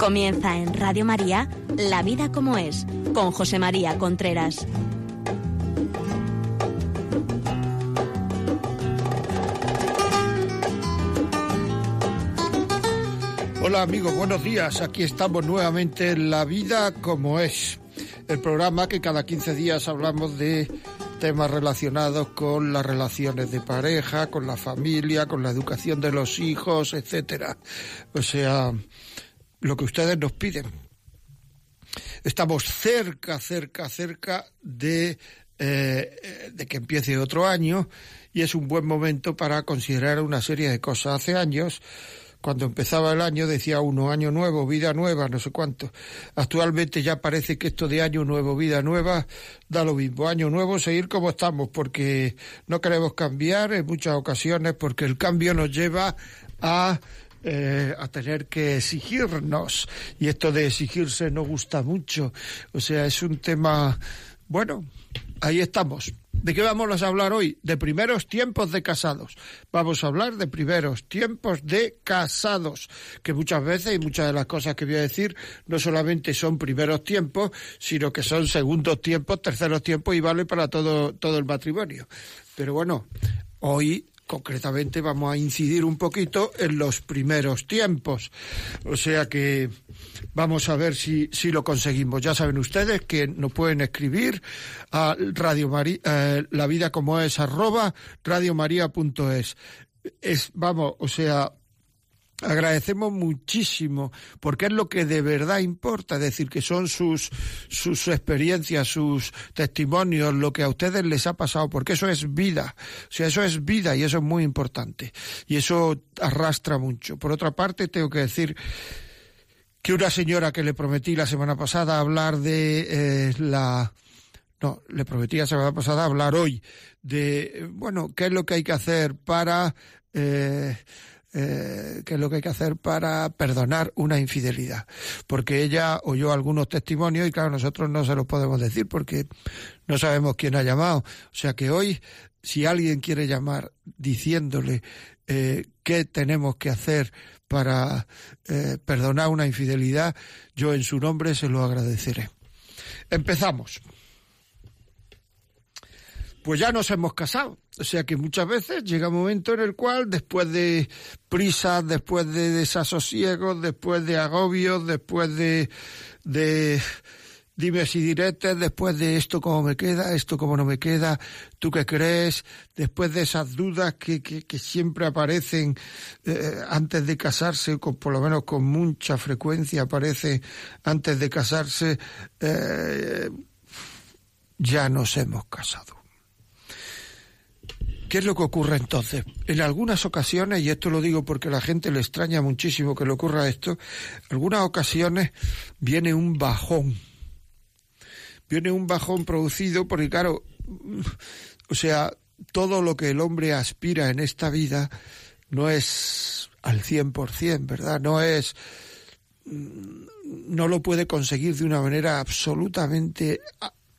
Comienza en Radio María La vida como es, con José María Contreras. Hola amigos, buenos días. Aquí estamos nuevamente en La vida como es, el programa que cada 15 días hablamos de temas relacionados con las relaciones de pareja, con la familia, con la educación de los hijos, etcétera. O sea, lo que ustedes nos piden. Estamos cerca, cerca, cerca de, eh, de que empiece otro año y es un buen momento para considerar una serie de cosas. Hace años cuando empezaba el año decía uno, año nuevo, vida nueva, no sé cuánto. Actualmente ya parece que esto de año nuevo, vida nueva, da lo mismo. Año nuevo, seguir como estamos, porque no queremos cambiar en muchas ocasiones, porque el cambio nos lleva a eh, a tener que exigirnos. Y esto de exigirse no gusta mucho. O sea, es un tema, bueno, ahí estamos. ¿De qué vamos a hablar hoy? De primeros tiempos de casados. Vamos a hablar de primeros tiempos de casados, que muchas veces y muchas de las cosas que voy a decir no solamente son primeros tiempos, sino que son segundos tiempos, terceros tiempos y vale para todo, todo el matrimonio. Pero bueno, hoy concretamente vamos a incidir un poquito en los primeros tiempos. O sea que vamos a ver si, si lo conseguimos. Ya saben ustedes que nos pueden escribir a Radio María, eh, la vida como es arroba radiomaria.es. Es, vamos, o sea, agradecemos muchísimo porque es lo que de verdad importa, es decir, que son sus, sus experiencias, sus testimonios, lo que a ustedes les ha pasado, porque eso es vida, o sea, eso es vida y eso es muy importante y eso arrastra mucho. Por otra parte, tengo que decir que una señora que le prometí la semana pasada hablar de eh, la... No, le prometí la semana pasada hablar hoy de, bueno, qué es lo que hay que hacer para... Eh, eh, qué es lo que hay que hacer para perdonar una infidelidad. Porque ella oyó algunos testimonios y claro, nosotros no se los podemos decir porque no sabemos quién ha llamado. O sea que hoy, si alguien quiere llamar diciéndole eh, qué tenemos que hacer para eh, perdonar una infidelidad, yo en su nombre se lo agradeceré. Empezamos pues ya nos hemos casado. O sea que muchas veces llega un momento en el cual, después de prisas, después de desasosiegos, después de agobios, después de, de dimes y diretes, después de esto cómo me queda, esto cómo no me queda, tú qué crees, después de esas dudas que, que, siempre aparecen eh, antes de casarse, con, por lo menos con mucha frecuencia aparece antes de casarse, eh, ya nos hemos casado. ¿Qué es lo que ocurre entonces? En algunas ocasiones, y esto lo digo porque a la gente le extraña muchísimo que le ocurra esto, en algunas ocasiones viene un bajón. Viene un bajón producido porque, claro, o sea, todo lo que el hombre aspira en esta vida no es al 100%, ¿verdad? No es no lo puede conseguir de una manera absolutamente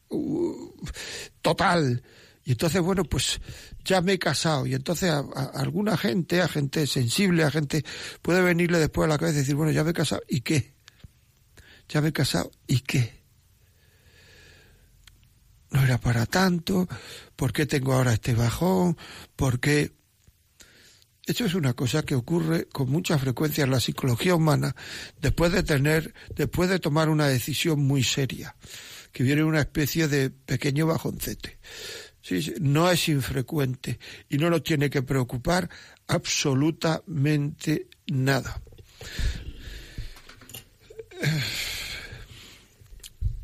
uh, total. Y entonces, bueno, pues ya me he casado. Y entonces a, alguna gente, a gente sensible, a gente, puede venirle después a la cabeza y decir, bueno, ya me he casado, ¿y qué? Ya me he casado, ¿y qué? No era para tanto, ¿por qué tengo ahora este bajón? ¿Por qué? Esto es una cosa que ocurre con mucha frecuencia en la psicología humana después de tener, después de tomar una decisión muy seria, que viene una especie de pequeño bajoncete. No es infrecuente y no nos tiene que preocupar absolutamente nada.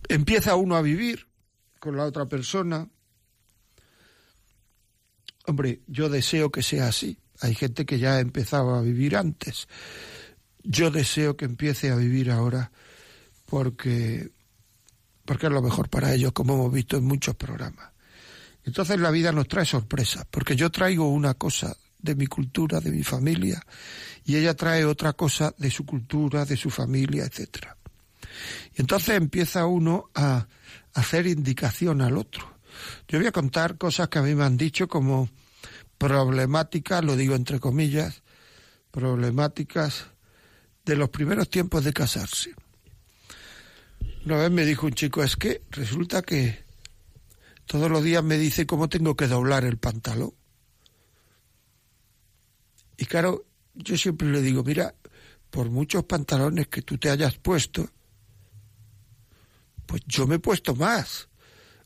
Empieza uno a vivir con la otra persona. Hombre, yo deseo que sea así. Hay gente que ya ha empezado a vivir antes. Yo deseo que empiece a vivir ahora porque porque es lo mejor para ellos, como hemos visto en muchos programas. Entonces la vida nos trae sorpresas, porque yo traigo una cosa de mi cultura, de mi familia, y ella trae otra cosa de su cultura, de su familia, etcétera. Y entonces empieza uno a hacer indicación al otro. Yo voy a contar cosas que a mí me han dicho como problemáticas, lo digo entre comillas, problemáticas de los primeros tiempos de casarse. Una vez me dijo un chico, es que resulta que todos los días me dice cómo tengo que doblar el pantalón. Y claro, yo siempre le digo, mira, por muchos pantalones que tú te hayas puesto, pues yo me he puesto más.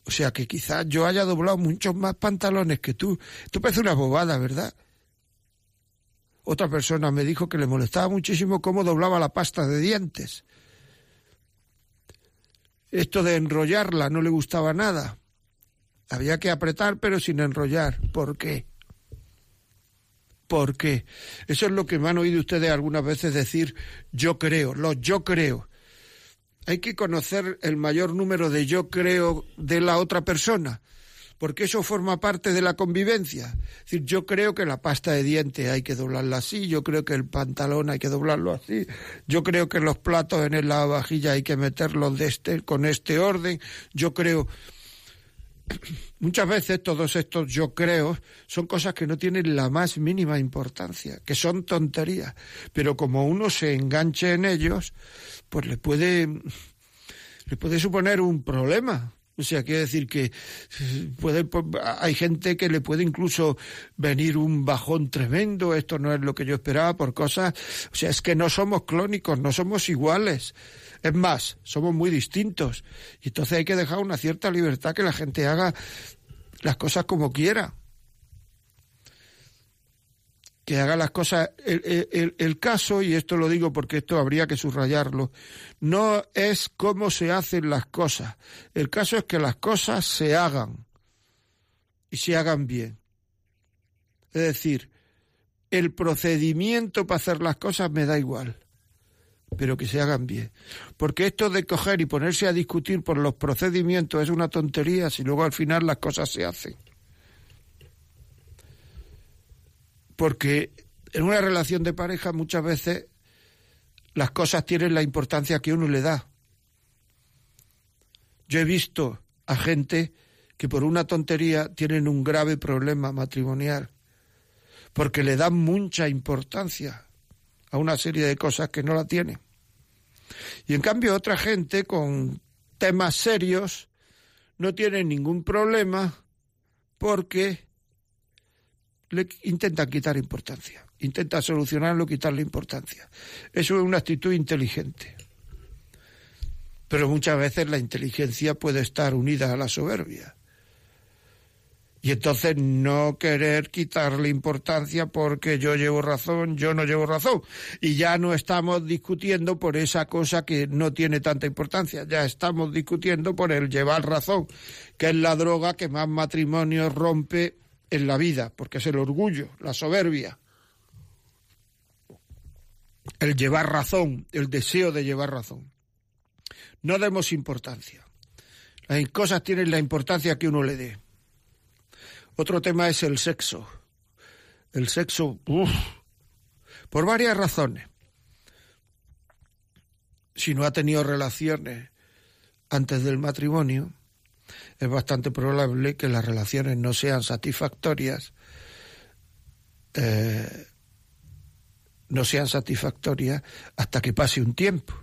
O sea que quizás yo haya doblado muchos más pantalones que tú. Esto parece una bobada, ¿verdad? Otra persona me dijo que le molestaba muchísimo cómo doblaba la pasta de dientes. Esto de enrollarla no le gustaba nada. Había que apretar pero sin enrollar. ¿Por qué? ¿Por qué? Eso es lo que me han oído ustedes algunas veces decir yo creo, lo yo creo. Hay que conocer el mayor número de yo creo de la otra persona porque eso forma parte de la convivencia. Es decir, yo creo que la pasta de dientes hay que doblarla así, yo creo que el pantalón hay que doblarlo así, yo creo que los platos en el lavavajilla hay que meterlos de este, con este orden, yo creo... Muchas veces todos estos yo creo son cosas que no tienen la más mínima importancia, que son tonterías, pero como uno se enganche en ellos, pues le puede le puede suponer un problema o sea, quiere decir que puede, hay gente que le puede incluso venir un bajón tremendo, esto no es lo que yo esperaba por cosas, o sea, es que no somos clónicos, no somos iguales. Es más, somos muy distintos. Y entonces hay que dejar una cierta libertad que la gente haga las cosas como quiera que haga las cosas. El, caso, y esto lo digo porque esto habría que subrayarlo, no es cómo se hacen las cosas. El caso es que las cosas se hagan y se hagan bien. Es decir, el procedimiento para hacer las cosas me da igual, pero que se hagan bien. Porque esto de coger y ponerse a discutir por los procedimientos es una tontería si luego al final las cosas se hacen. porque en una relación de pareja muchas veces las cosas tienen la importancia que uno le da. Yo he visto a gente que por una tontería tienen un grave problema matrimonial, porque le dan mucha importancia a una serie de cosas que no la tienen. Y en cambio otra gente con temas serios no tiene ningún problema porque le intentan quitar importancia, intentan solucionarlo, quitarle importancia. Eso es una actitud inteligente. Pero muchas veces la inteligencia puede estar unida a la soberbia. Y entonces no querer quitarle importancia porque yo llevo razón, yo no llevo razón. Y ya no estamos discutiendo por esa cosa que no tiene tanta importancia, ya estamos discutiendo por el llevar razón, que es la droga que más matrimonios rompe en la vida, porque es el orgullo, la soberbia, el llevar razón, el deseo de llevar razón. No demos importancia. Las cosas tienen la importancia que uno le dé. Otro tema es el sexo. El sexo, por varias razones. Si no ha tenido relaciones antes del matrimonio, es bastante probable que las relaciones no sean satisfactorias, eh, no sean satisfactorias hasta que pase un tiempo.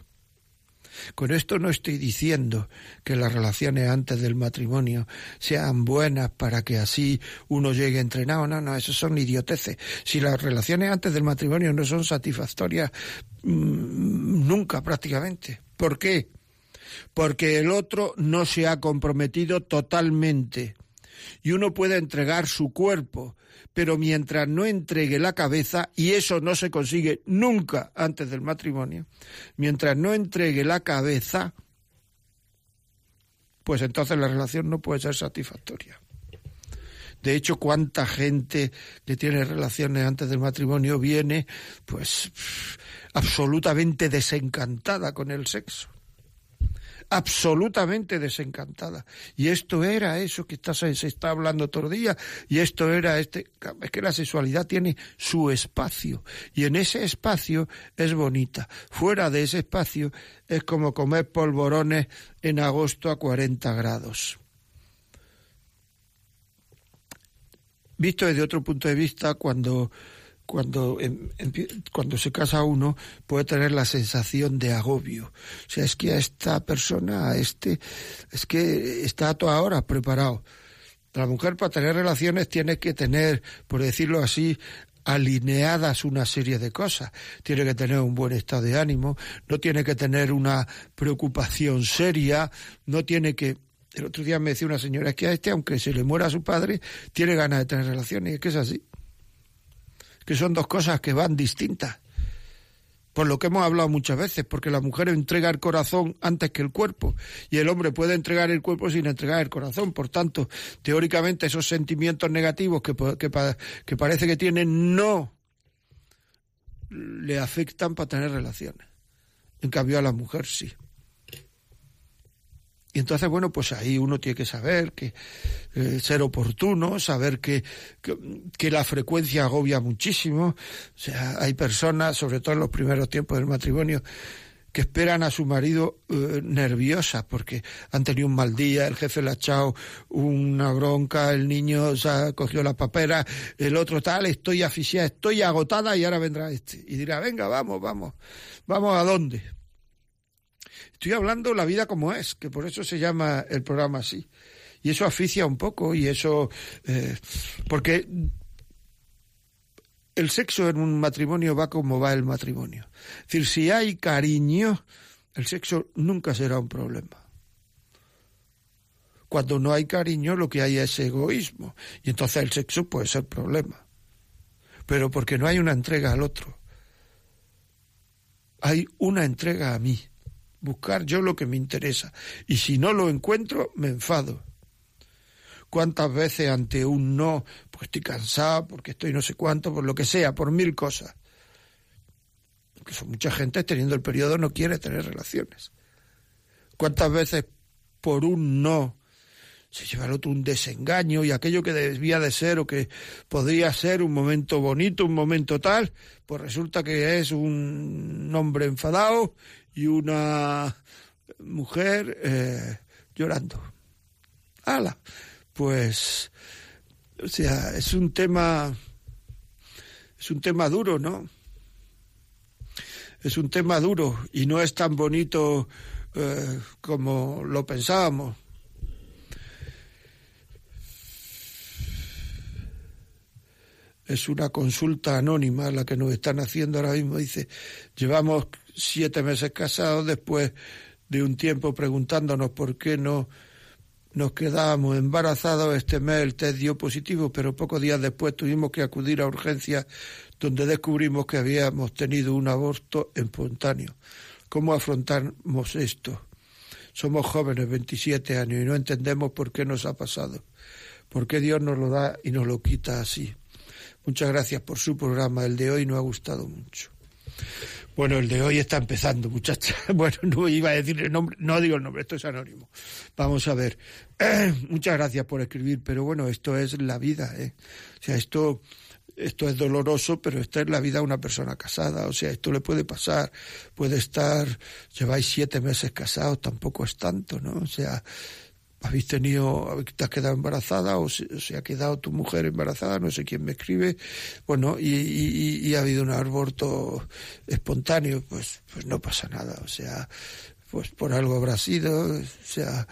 Con esto no estoy diciendo que las relaciones antes del matrimonio sean buenas para que así uno llegue entrenado. No, no, eso son idioteces. Si las relaciones antes del matrimonio no son satisfactorias, mm, nunca prácticamente. ¿Por qué? porque el otro no se ha comprometido totalmente. Y uno puede entregar su cuerpo, pero mientras no entregue la cabeza, y eso no se consigue nunca antes del matrimonio, mientras no entregue la cabeza, pues entonces la relación no puede ser satisfactoria. De hecho, cuánta gente que tiene relaciones antes del matrimonio viene, pues, absolutamente desencantada con el sexo absolutamente desencantada. Y esto era eso que está, se está hablando todo el día, y esto era este. Es que la sexualidad tiene su espacio, y en ese espacio es bonita. Fuera de ese espacio es como comer polvorones en agosto a 40 grados. Visto desde otro punto de vista, cuando cuando, cuando se casa uno puede tener la sensación de agobio. O sea, es que a esta persona, a este, es que está a toda hora preparado. La mujer para tener relaciones tiene que tener, por decirlo así, alineadas una serie de cosas. Tiene que tener un buen estado de ánimo, no tiene que tener una preocupación seria, no tiene que... El otro día me decía una señora, es que a este, aunque se le muera a su padre, tiene ganas de tener relaciones, y es que es así. Que son dos cosas que van distintas por lo que hemos hablado muchas veces, porque la mujer entrega el corazón antes que el cuerpo y el hombre puede entregar el cuerpo sin entregar el corazón. Por tanto, teóricamente esos sentimientos negativos que, que, que parece que tienen no le afectan para tener relaciones. En cambio a la mujer sí. Y entonces, bueno, pues ahí uno tiene que saber que eh, ser oportuno, saber que, que, la frecuencia agobia muchísimo. O sea, hay personas, sobre todo en los primeros tiempos del matrimonio, que esperan a su marido eh, nerviosa porque han tenido un mal día, el jefe le ha echado una bronca, el niño se ha cogido la papera, el otro tal, estoy asfixiada, estoy agotada y ahora vendrá este. Y dirá, venga, vamos, vamos, vamos a dónde. Estoy hablando la vida como es, que por eso se llama el programa así. Y eso aficia un poco y eso... Eh, porque el sexo en un matrimonio va como va el matrimonio. Es decir, si hay cariño, el sexo nunca será un problema. Cuando no hay cariño, lo que hay es egoísmo. Y entonces el sexo puede ser problema. Pero porque no hay una entrega al otro. Hay una entrega a mí buscar yo lo que me interesa. Y si no lo encuentro, me enfado. ¿Cuántas veces ante un no, pues estoy cansado, porque estoy no sé cuánto, por lo que sea, por mil cosas? Incluso mucha gente teniendo el periodo no quiere tener relaciones. ¿Cuántas veces por un no se lleva al otro un desengaño y aquello que debía de ser o que podría ser un momento bonito, un momento tal, pues resulta que es un hombre enfadado y una mujer eh, llorando. ¡Hala! Pues, o sea, es un tema, es un tema duro, ¿no? Es un tema duro y no es tan bonito eh, como lo pensábamos. es una consulta anónima la que nos están haciendo ahora mismo. Dice, llevamos siete meses casados después de un tiempo preguntándonos por qué no nos quedábamos embarazados. Este mes el test dio positivo, pero pocos días después tuvimos que acudir a urgencias donde descubrimos que habíamos tenido un aborto espontáneo. ¿Cómo afrontamos esto? Somos jóvenes, 27 años, y no entendemos por qué nos ha pasado. ¿Por qué Dios nos lo da y nos lo quita así? Muchas gracias por su programa. El de hoy nos ha gustado mucho. Bueno, el de hoy está empezando, muchacha. Bueno, no iba a decir el nombre, no digo el nombre, esto es anónimo. Vamos a ver. muchas gracias por escribir, pero bueno, esto es la vida, ¿eh? O sea, esto, esto es doloroso, pero esta es la vida de una persona casada. O sea, esto le puede pasar. Puede estar, lleváis siete meses casados, tampoco es tanto, ¿no? O sea, habéis tenido, te has quedado embarazada o se, ha quedado tu mujer embarazada, no sé quién me escribe, bueno, y, y, ha habido un aborto espontáneo, pues, pues no pasa nada, o sea, pues por algo habrá sido, o sea,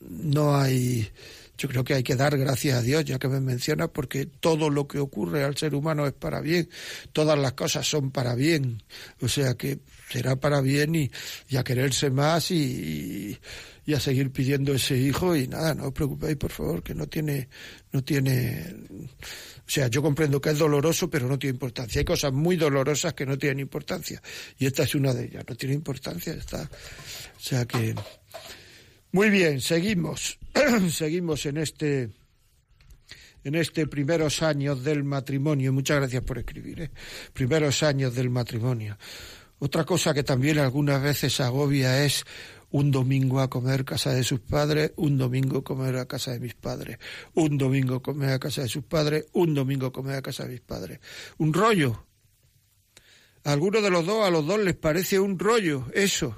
no hay, yo creo que hay que dar gracias a Dios, ya que me menciona, porque todo lo que ocurre al ser humano es para bien, todas las cosas son para bien, o sea que será para bien y, y a quererse más y y a seguir pidiendo ese hijo y nada, no os preocupéis por favor, que no tiene, no tiene, o sea, yo comprendo que es doloroso, pero no tiene importancia. Hay cosas muy dolorosas que no tienen importancia y esta es una de ellas, no tiene importancia, está, o sea que, muy bien, seguimos, seguimos en este, en este primeros años del matrimonio. Muchas gracias por escribir, ¿eh? primeros años del matrimonio. Otra cosa que también algunas veces agobia es un domingo a comer a casa de sus padres, un domingo a comer a casa de mis padres, un domingo a comer a casa de sus padres, un domingo a comer a casa de mis padres. Un rollo. A alguno de los dos, a los dos les parece un rollo, eso.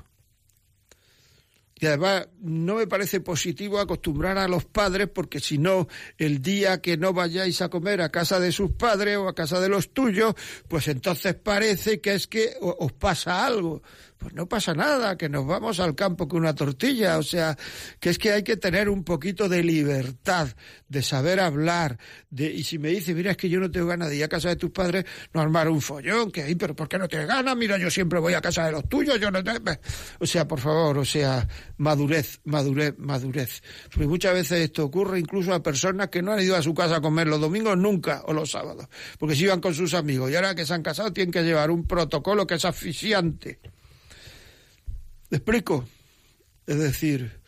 Y además no me parece positivo acostumbrar a los padres porque si no, el día que no vayáis a comer a casa de sus padres o a casa de los tuyos, pues entonces parece que es que os pasa algo. Pues no pasa nada, que nos vamos al campo con una tortilla. O sea, que es que hay que tener un poquito de libertad, de saber hablar. De, y si me dice, mira, es que yo no tengo ganas de ir a casa de tus padres, no armar un follón, que ahí, pero ¿por qué no tienes ganas? Mira, yo siempre voy a casa de los tuyos, yo no tengo... O sea, por favor, o sea, madurez, madurez, madurez. Porque muchas veces esto ocurre incluso a personas que no han ido a su casa a comer los domingos nunca o los sábados, porque se iban con sus amigos y ahora que se han casado tienen que llevar un protocolo que es asfixiante. ¿Me explico? Es decir,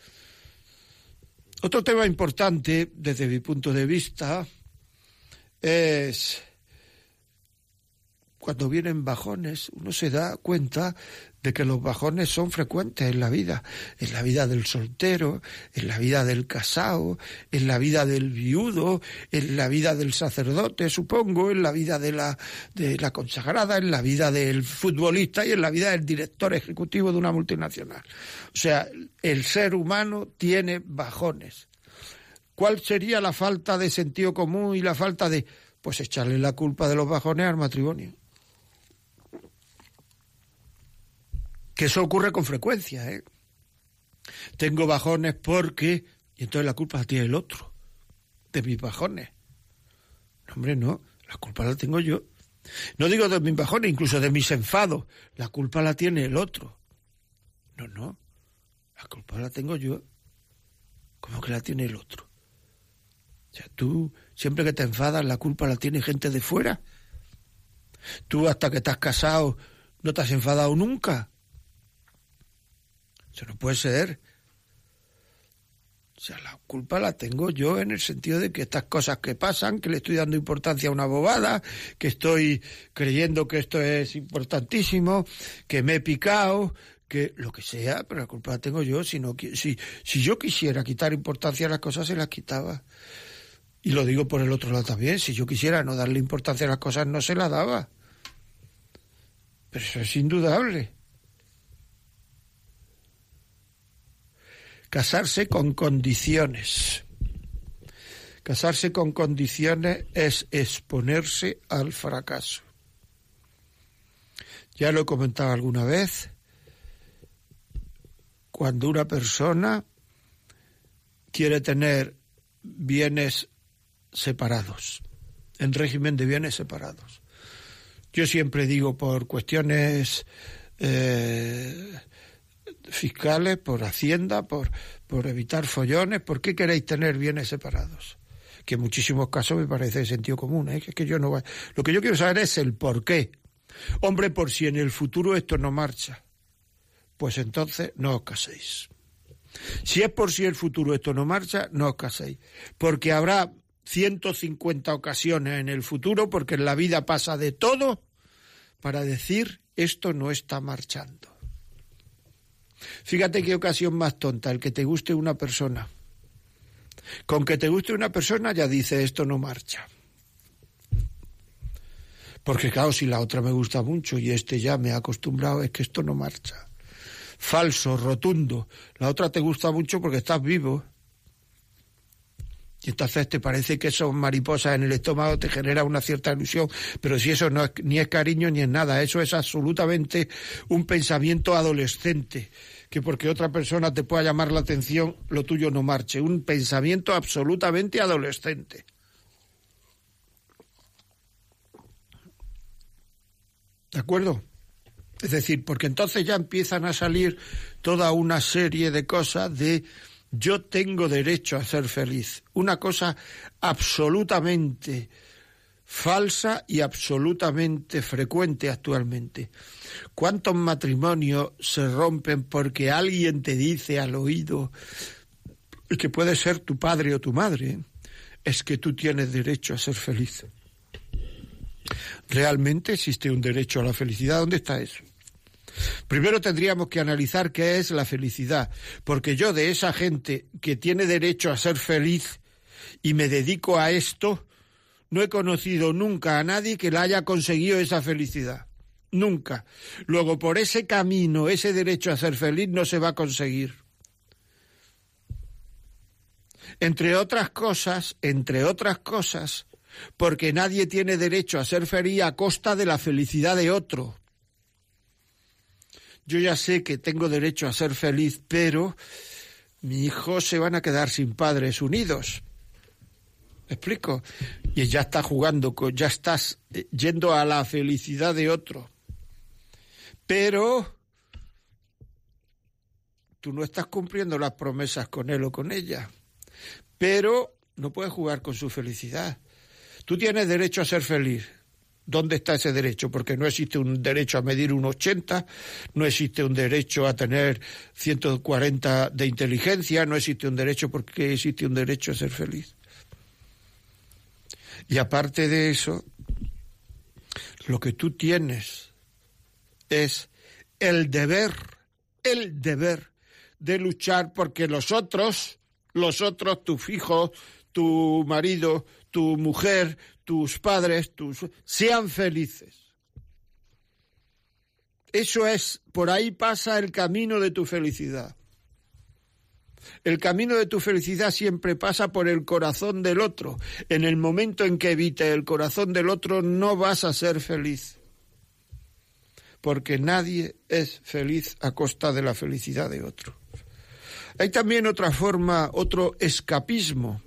otro tema importante desde mi punto de vista es cuando vienen bajones, uno se da cuenta de que los bajones son frecuentes en la vida, en la vida del soltero, en la vida del casado, en la vida del viudo, en la vida del sacerdote, supongo, en la vida de la, de la consagrada, en la vida del futbolista y en la vida del director ejecutivo de una multinacional. O sea, el ser humano tiene bajones. ¿Cuál sería la falta de sentido común y la falta de, pues echarle la culpa de los bajones al matrimonio? Que eso ocurre con frecuencia. ¿eh? Tengo bajones porque... Y entonces la culpa la tiene el otro, de mis bajones. No, hombre, no, la culpa la tengo yo. No digo de mis bajones, incluso de mis enfados. La culpa la tiene el otro. No, no, la culpa la tengo yo. ¿Cómo que la tiene el otro? O sea, tú, siempre que te enfadas, la culpa la tiene gente de fuera. Tú, hasta que estás casado, no te has enfadado nunca. Eso no puede ser. O sea, la culpa la tengo yo en el sentido de que estas cosas que pasan, que le estoy dando importancia a una bobada, que estoy creyendo que esto es importantísimo, que me he picado, que lo que sea, pero la culpa la tengo yo. Si, no, si, si yo quisiera quitar importancia a las cosas, se las quitaba. Y lo digo por el otro lado también, si yo quisiera no darle importancia a las cosas, no se la daba. Pero eso es indudable. Casarse con condiciones. Casarse con condiciones es exponerse al fracaso. Ya lo he comentado alguna vez. Cuando una persona quiere tener bienes separados, en régimen de bienes separados. Yo siempre digo por cuestiones eh, fiscales, por Hacienda, por, por evitar follones. ¿Por qué queréis tener bienes separados? Que en muchísimos casos me parece de sentido común. ¿eh? Que yo no Lo que yo quiero saber es el por qué. Hombre, por si en el futuro esto no marcha, pues entonces no os caséis. Si es por si el futuro esto no marcha, no os caséis. Porque habrá 150 ocasiones en el futuro, porque en la vida pasa de todo, para decir esto no está marchando. Fíjate qué ocasión más tonta, el que te guste una persona. Con que te guste una persona ya dice esto no marcha. Porque claro, si la otra me gusta mucho y este ya me ha acostumbrado, es que esto no marcha. Falso, rotundo. La otra te gusta mucho porque estás vivo. Y entonces te parece que son mariposas en el estómago, te genera una cierta ilusión, pero si eso no es, ni es cariño ni es nada, eso es absolutamente un pensamiento adolescente, que porque otra persona te pueda llamar la atención, lo tuyo no marche, un pensamiento absolutamente adolescente. ¿De acuerdo? Es decir, porque entonces ya empiezan a salir toda una serie de cosas de yo tengo derecho a ser feliz. Una cosa absolutamente falsa y absolutamente frecuente actualmente. ¿Cuántos matrimonios se rompen porque alguien te dice al oído, que puede ser tu padre o tu madre, es que tú tienes derecho a ser feliz? ¿Realmente existe un derecho a la felicidad? ¿Dónde está eso? Primero tendríamos que analizar qué es la felicidad, porque yo de esa gente que tiene derecho a ser feliz y me dedico a esto, no he conocido nunca a nadie que la haya conseguido esa felicidad. Nunca. Luego, por ese camino, ese derecho a ser feliz no se va a conseguir. Entre otras cosas, entre otras cosas, porque nadie tiene derecho a ser feliz a costa de la felicidad de otro. Yo ya sé que tengo derecho a ser feliz, pero mis hijos se van a quedar sin padres unidos. ¿Me explico? Y ya estás jugando, ya estás eh, yendo a la felicidad de otro. Pero tú no estás cumpliendo las promesas con él o con ella. Pero no puedes jugar con su felicidad. Tú tienes derecho a ser feliz. ¿Dónde está ese derecho? Porque no existe un derecho a medir un 80, no existe un derecho a tener 140 de inteligencia, no existe un derecho porque existe un derecho a ser feliz. Y aparte de eso, lo que tú tienes es el deber, el deber de luchar porque los otros, los otros, tus hijos, tu marido, tu mujer, tus padres, tus sean felices. Eso es, por ahí pasa el camino de tu felicidad. El camino de tu felicidad siempre pasa por el corazón del otro. En el momento en que evite el corazón del otro no vas a ser feliz. Porque nadie es feliz a costa de la felicidad de otro. Hay también otra forma, otro escapismo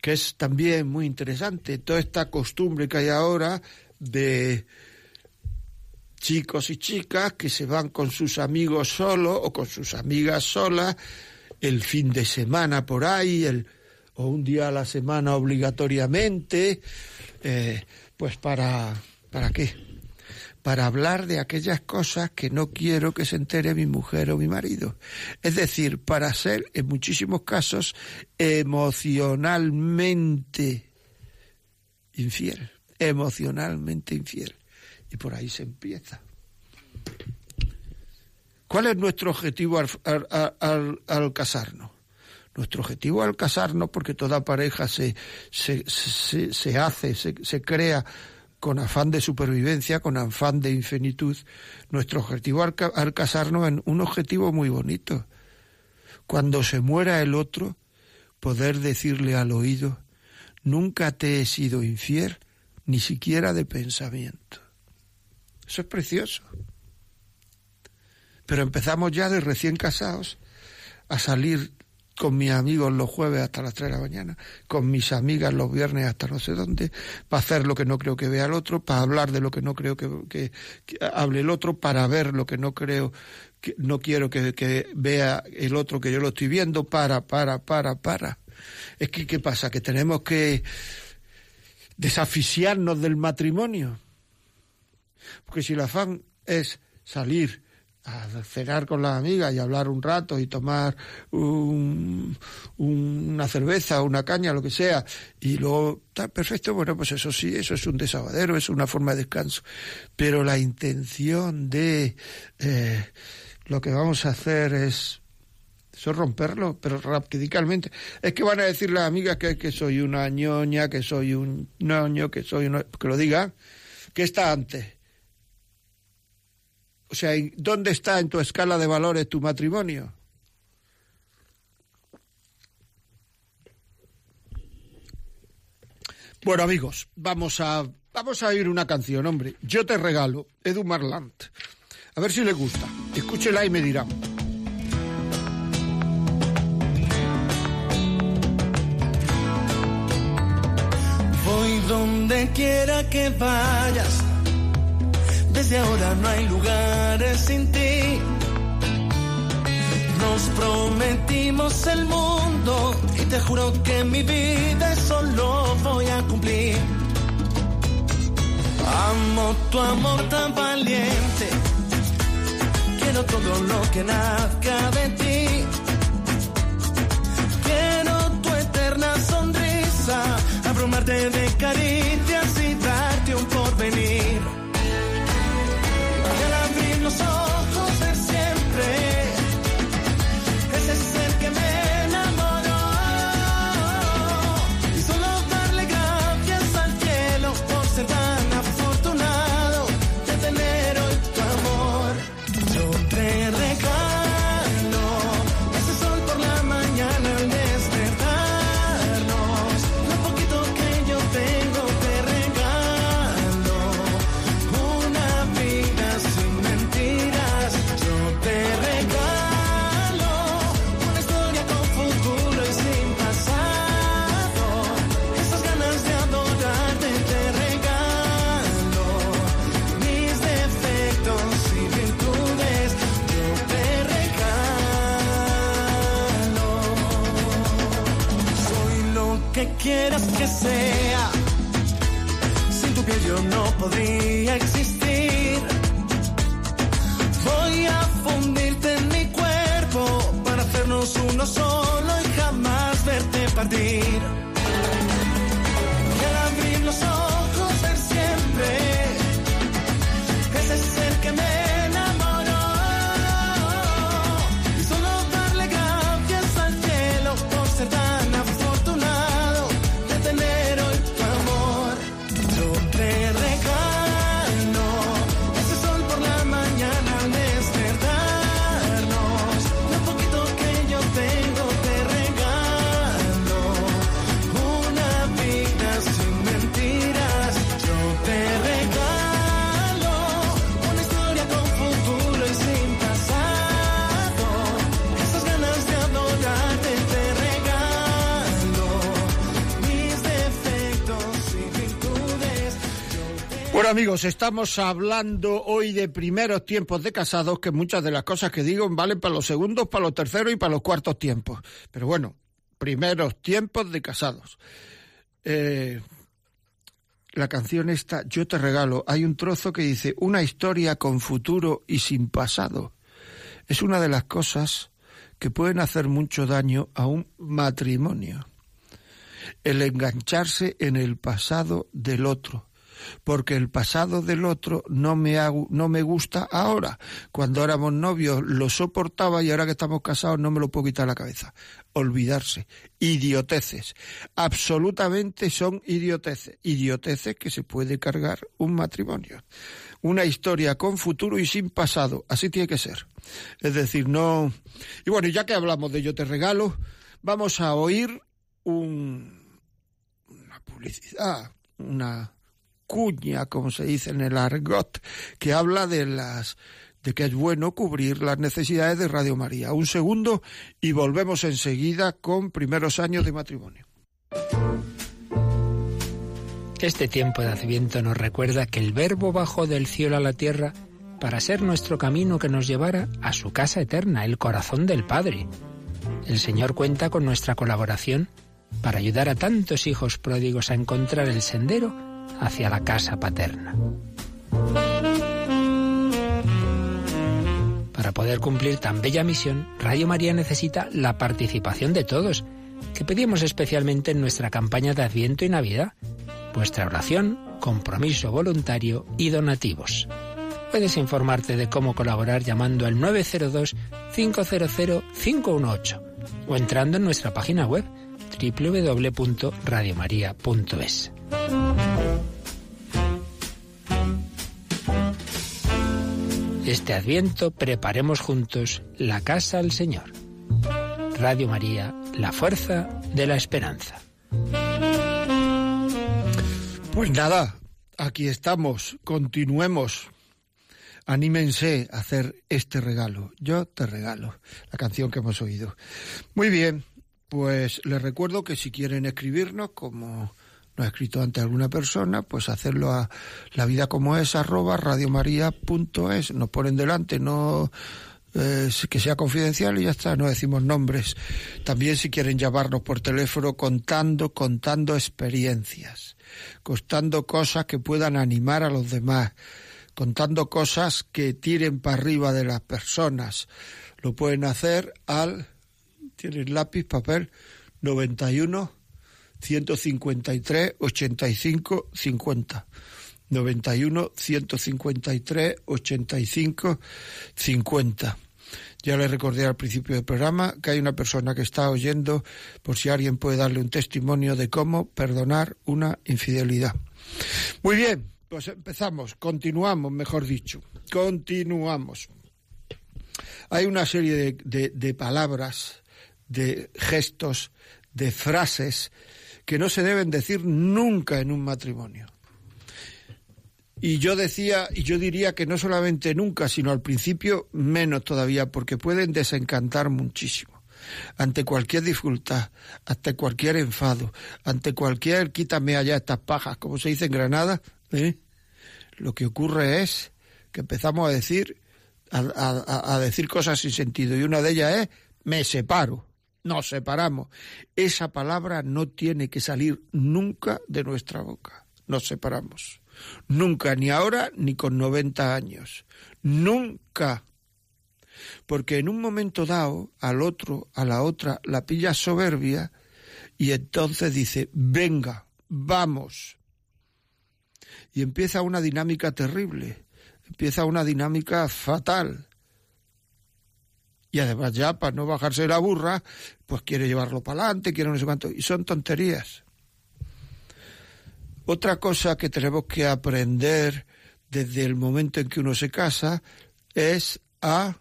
que es también muy interesante, toda esta costumbre que hay ahora de chicos y chicas que se van con sus amigos solos o con sus amigas solas el fin de semana por ahí, el, o un día a la semana obligatoriamente, eh, pues para, ¿para qué? Para hablar de aquellas cosas que no quiero que se entere mi mujer o mi marido. Es decir, para ser, en muchísimos casos, emocionalmente infiel, emocionalmente infiel. Y por ahí se empieza. ¿Cuál es nuestro objetivo al, casarnos? Nuestro objetivo al casarnos, porque toda pareja se, se, se hace, se crea con afán de supervivencia, con afán de infinitud, nuestro objetivo al, casarnos es un objetivo muy bonito. Cuando se muera el otro, poder decirle al oído, nunca te he sido infiel, ni siquiera de pensamiento. Eso es precioso. Pero empezamos ya de recién casados a salir con mis amigos los jueves hasta las 3 de la mañana, con mis amigas los viernes hasta no sé dónde, para hacer lo que no creo que vea el otro, para hablar de lo que no creo que, hable el otro, para ver lo que no creo que no quiero que, que vea el otro que yo lo estoy viendo, para, para, para, para. Es que, ¿qué pasa? Que tenemos que desaficiarnos del matrimonio. Porque si el afán es salir a cenar con las amigas y hablar un rato y tomar una cerveza, una caña, lo que sea, y luego está perfecto, bueno, pues eso sí, eso es un desaguadero, es una forma de descanso. Pero la intención de eh, lo que vamos a hacer es romperlo, pero radicalmente. Es que van a decir las amigas que, soy una ñoña, que soy un ñoño, que soy uno, que lo diga, que está antes o sea, ¿dónde está en tu escala de valores tu matrimonio? Bueno, amigos, vamos a vamos a oír una canción, hombre. Yo te regalo, Edu Marlant. A ver si le gusta. Escúchela y me dirán. Voy donde quiera que vayas desde ahora no hay lugares sin ti. Nos prometimos el mundo y te juro que mi vida solo voy a cumplir. Amo tu amor tan valiente. Quiero todo lo que nazca de ti. Quiero tu eterna sonrisa, abrumarte de caricias y darte un porvenir quieras que sea. Sin tu piel yo no podría existir. Amigos, estamos hablando hoy de primeros tiempos de casados, que muchas de las cosas que digo valen para los segundos, para los terceros y para los cuartos tiempos. Pero bueno, primeros tiempos de casados. Eh, la canción esta, Yo te regalo, hay un trozo que dice, una historia con futuro y sin pasado. Es una de las cosas que pueden hacer mucho daño a un matrimonio. El engancharse en el pasado del otro porque el pasado del otro no me, no me gusta ahora. Cuando éramos novios lo soportaba y ahora que estamos casados no me lo puedo quitar la cabeza. Olvidarse. Idioteces. Absolutamente son idioteces. Idioteces que se puede cargar un matrimonio. Una historia con futuro y sin pasado. Así tiene que ser. Es decir, no... Y bueno, ya que hablamos de Yo te regalo, vamos a oír un... una publicidad, una cuña, como se dice en el argot, que habla de las de que es bueno cubrir las necesidades de Radio María. Un segundo y volvemos enseguida con primeros años de matrimonio. Este tiempo de Adviento nos recuerda que el Verbo bajó del cielo a la tierra para ser nuestro camino que nos llevara a su casa eterna, el corazón del Padre. El Señor cuenta con nuestra colaboración para ayudar a tantos hijos pródigos a encontrar el sendero hacia la casa paterna. Para poder cumplir tan bella misión, Radio María necesita la participación de todos, que pedimos especialmente en nuestra campaña de Adviento y Navidad. Vuestra oración, compromiso voluntario y donativos. Puedes informarte de cómo colaborar llamando al 902-500-518 o entrando en nuestra página web www.radiomaria.es. Este adviento preparemos juntos la casa al Señor. Radio María, la fuerza de la esperanza. Pues nada, aquí estamos, continuemos. Anímense a hacer este regalo. Yo te regalo, la canción que hemos oído. Muy bien, pues les recuerdo que si quieren escribirnos, como nos ha escrito antes alguna persona, pues hacerlo a la vida como es arroba radiomaria.es. Nos ponen delante, no eh, que sea confidencial y ya está, no decimos nombres. También si quieren llamarnos por teléfono contando, contando experiencias, contando cosas que puedan animar a los demás, contando cosas que tiren para arriba de las personas. Lo pueden hacer al, ¿tienes lápiz, papel? 91 153 85 50. 91 153 85 50. Ya le recordé al principio del programa que hay una persona que está oyendo por si alguien puede darle un testimonio de cómo perdonar una infidelidad. Muy bien, pues empezamos, continuamos, mejor dicho, continuamos. Hay una serie de, de, de palabras, de gestos, de frases que no se deben decir nunca en un matrimonio. Y yo decía, y yo diría que no solamente nunca, sino al principio menos todavía, porque pueden desencantar muchísimo. Ante cualquier dificultad, ante cualquier enfado, ante cualquier quítame allá estas pajas, como se dice en Granada, ¿eh? lo que ocurre es que empezamos a decir, a, decir cosas sin sentido, y una de ellas es me separo. Nos separamos. Esa palabra no tiene que salir nunca de nuestra boca. Nos separamos. Nunca, ni ahora ni con 90 años. Nunca. Porque en un momento dado, al otro, a la otra, la pilla soberbia y entonces dice, venga, vamos. Y empieza una dinámica terrible, empieza una dinámica fatal. Y además ya, para no bajarse la burra, pues quiere llevarlo para adelante, quiere no sé cuánto. Y son tonterías. Otra cosa que tenemos que aprender desde el momento en que uno se casa es a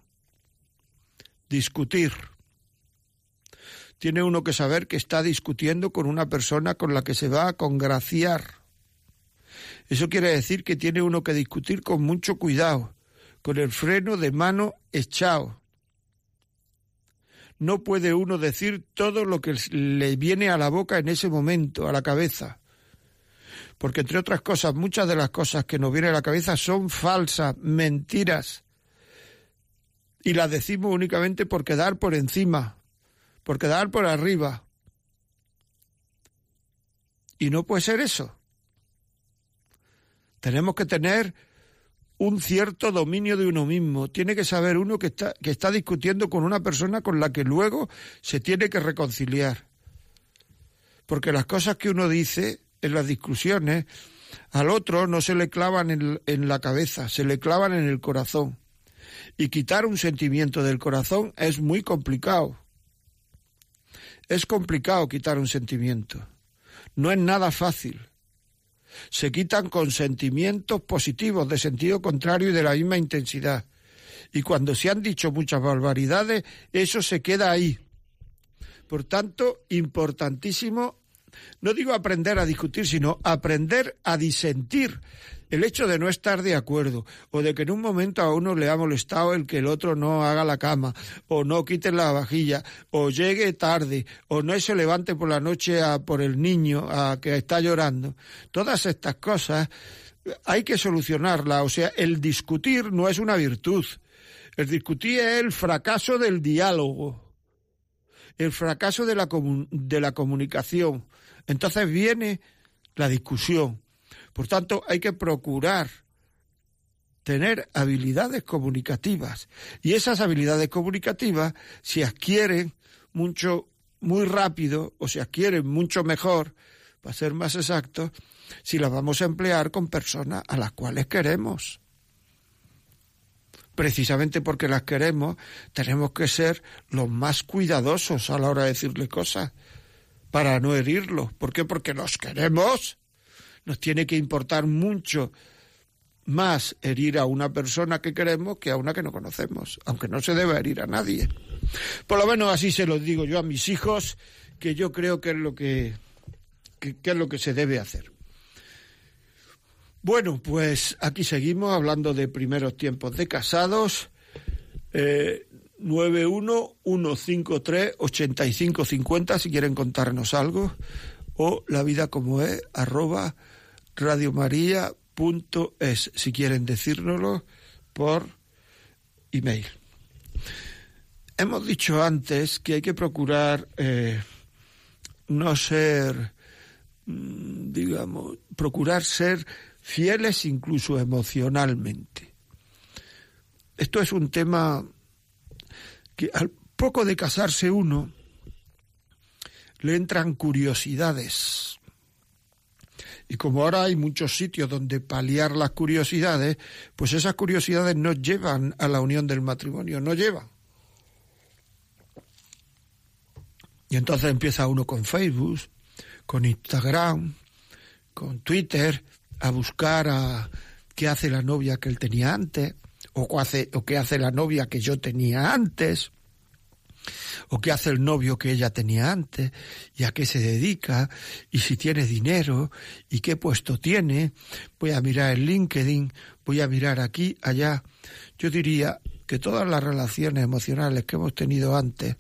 discutir. Tiene uno que saber que está discutiendo con una persona con la que se va a congraciar. Eso quiere decir que tiene uno que discutir con mucho cuidado, con el freno de mano echado. No puede uno decir todo lo que le viene a la boca en ese momento, a la cabeza. Porque entre otras cosas, muchas de las cosas que nos vienen a la cabeza son falsas, mentiras. Y las decimos únicamente por quedar por encima, por quedar por arriba. Y no puede ser eso. Tenemos que tener un cierto dominio de uno mismo. Tiene que saber uno que está, que está discutiendo con una persona con la que luego se tiene que reconciliar. Porque las cosas que uno dice en las discusiones al otro no se le clavan en, en la cabeza, se le clavan en el corazón. Y quitar un sentimiento del corazón es muy complicado. Es complicado quitar un sentimiento. No es nada fácil se quitan con sentimientos positivos de sentido contrario y de la misma intensidad. Y cuando se han dicho muchas barbaridades, eso se queda ahí. Por tanto, importantísimo, no digo aprender a discutir, sino aprender a disentir el hecho de no estar de acuerdo o de que en un momento a uno le ha molestado el que el otro no haga la cama o no quite la vajilla o llegue tarde o no se levante por la noche a por el niño a que está llorando. Todas estas cosas hay que solucionarlas. O sea, el discutir no es una virtud. El discutir es el fracaso del diálogo, el fracaso de la, de la comunicación. Entonces viene la discusión. Por tanto, hay que procurar tener habilidades comunicativas. Y esas habilidades comunicativas se adquieren mucho, muy rápido, o se adquieren mucho mejor, para ser más exacto, si las vamos a emplear con personas a las cuales queremos. Precisamente porque las queremos, tenemos que ser los más cuidadosos a la hora de decirle cosas, para no herirlos. ¿Por qué? Porque los queremos nos tiene que importar mucho más herir a una persona que queremos que a una que no conocemos, aunque no se debe herir a nadie. Por lo menos así se lo digo yo a mis hijos, que yo creo que es lo que, es lo que se debe hacer. Bueno, pues aquí seguimos hablando de primeros tiempos de casados. Eh, 911538550 si quieren contarnos algo o la vida como es arroba radiomaria.es, si quieren decírnoslo por email. Hemos dicho antes que hay que procurar eh, no ser, mm, digamos, procurar ser fieles incluso emocionalmente. Esto es un tema que al poco de casarse uno le entran curiosidades y como ahora hay muchos sitios donde paliar las curiosidades, pues esas curiosidades no llevan a la unión del matrimonio, no llevan. Y entonces empieza uno con Facebook, con Instagram, con Twitter, a buscar a qué hace la novia que él tenía antes, o, hace, o qué hace la novia que yo tenía antes o qué hace el novio que ella tenía antes, y a qué se dedica, y si tiene dinero, y qué puesto tiene. Voy a mirar el LinkedIn, voy a mirar aquí, allá. Yo diría que todas las relaciones emocionales que hemos tenido antes,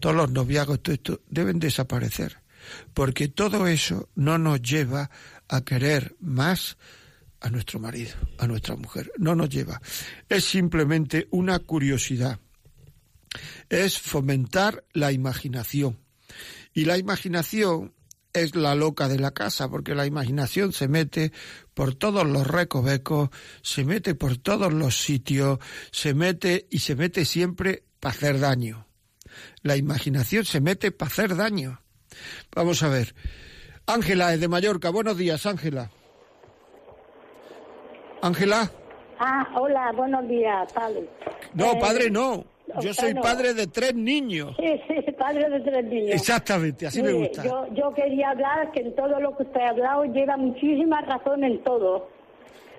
todos los noviazgos, todo esto, deben desaparecer, porque todo eso no nos lleva a querer más a nuestro marido, a nuestra mujer, no nos lleva. Es simplemente una curiosidad es fomentar la imaginación. Y la imaginación es la loca de la casa, porque la imaginación se mete por todos los recovecos, se mete por todos los sitios, se mete y se mete siempre para hacer daño. La imaginación se mete para hacer daño. Vamos a ver. Ángela es de Mallorca. Buenos días, Ángela. Ángela. Ah, hola, buenos días, padre. No, Eh, padre, no. Yo soy padre de tres niños. Sí, sí, padre de tres niños. Exactamente, así me Mire, gusta. Yo, yo quería hablar que en todo lo que usted ha hablado lleva muchísima razón en todo.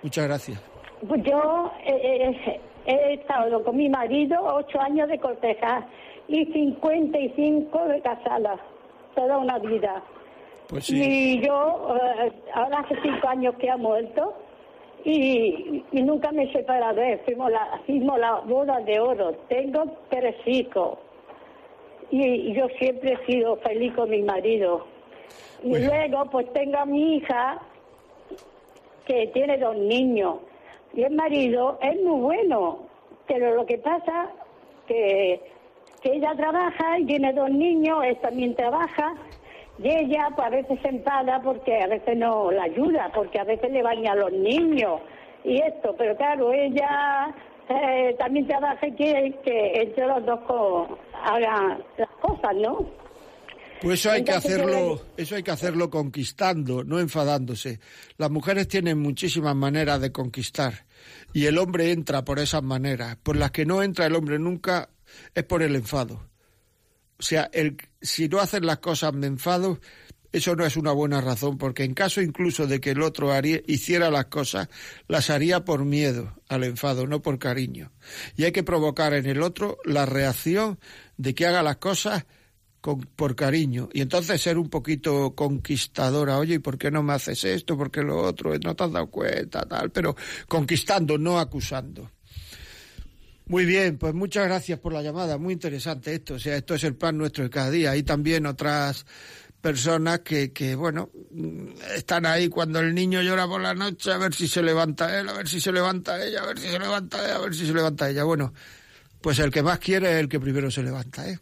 Muchas gracias. Pues yo eh, eh, he estado con mi marido ocho años de corteja y 55 de casada, toda una vida. Pues sí. Y yo, eh, ahora hace cinco años que ha muerto y, y nunca me de él. Fuimos la, hicimos la boda de oro. Tengo tres hijos y, y yo siempre he sido feliz con mi marido. Y Bueno. luego, pues tengo a mi hija que tiene dos niños y el marido es muy bueno, pero lo que pasa que, que ella trabaja y tiene dos niños, él también trabaja y ella pues a veces se enfada porque a veces no la ayuda, porque a veces le baña a los niños y esto, pero claro, ella eh, también trabaja quiere que entre los dos co- hagan las cosas, ¿no? Pues eso hay que Entonces, hacerlo, eso hay que hacerlo conquistando, no enfadándose. Las mujeres tienen muchísimas maneras de conquistar y el hombre entra por esas maneras. Por las que no entra el hombre nunca es por el enfado. O sea, el, si no hacen las cosas me enfado, eso no es una buena razón, porque en caso incluso de que el otro hiciera las cosas, las haría por miedo al enfado, no por cariño. Y hay que provocar en el otro la reacción de que haga las cosas con- por cariño. Y entonces ser un poquito conquistadora. Oye, ¿y por qué no me haces esto? ¿Por qué lo otro? ¿No te has dado cuenta? Tal, pero conquistando, no acusando. Muy bien, pues muchas gracias por la llamada. Muy interesante esto. O sea, esto es el pan nuestro de cada día. Hay también otras personas que, que, bueno, mm, están ahí cuando el niño llora por la noche a ver si se levanta él, a ver si se levanta ella, a ver si se levanta ella, a ver si se levanta ella. Bueno, pues el que más quiere es el que primero se levanta, ¿eh?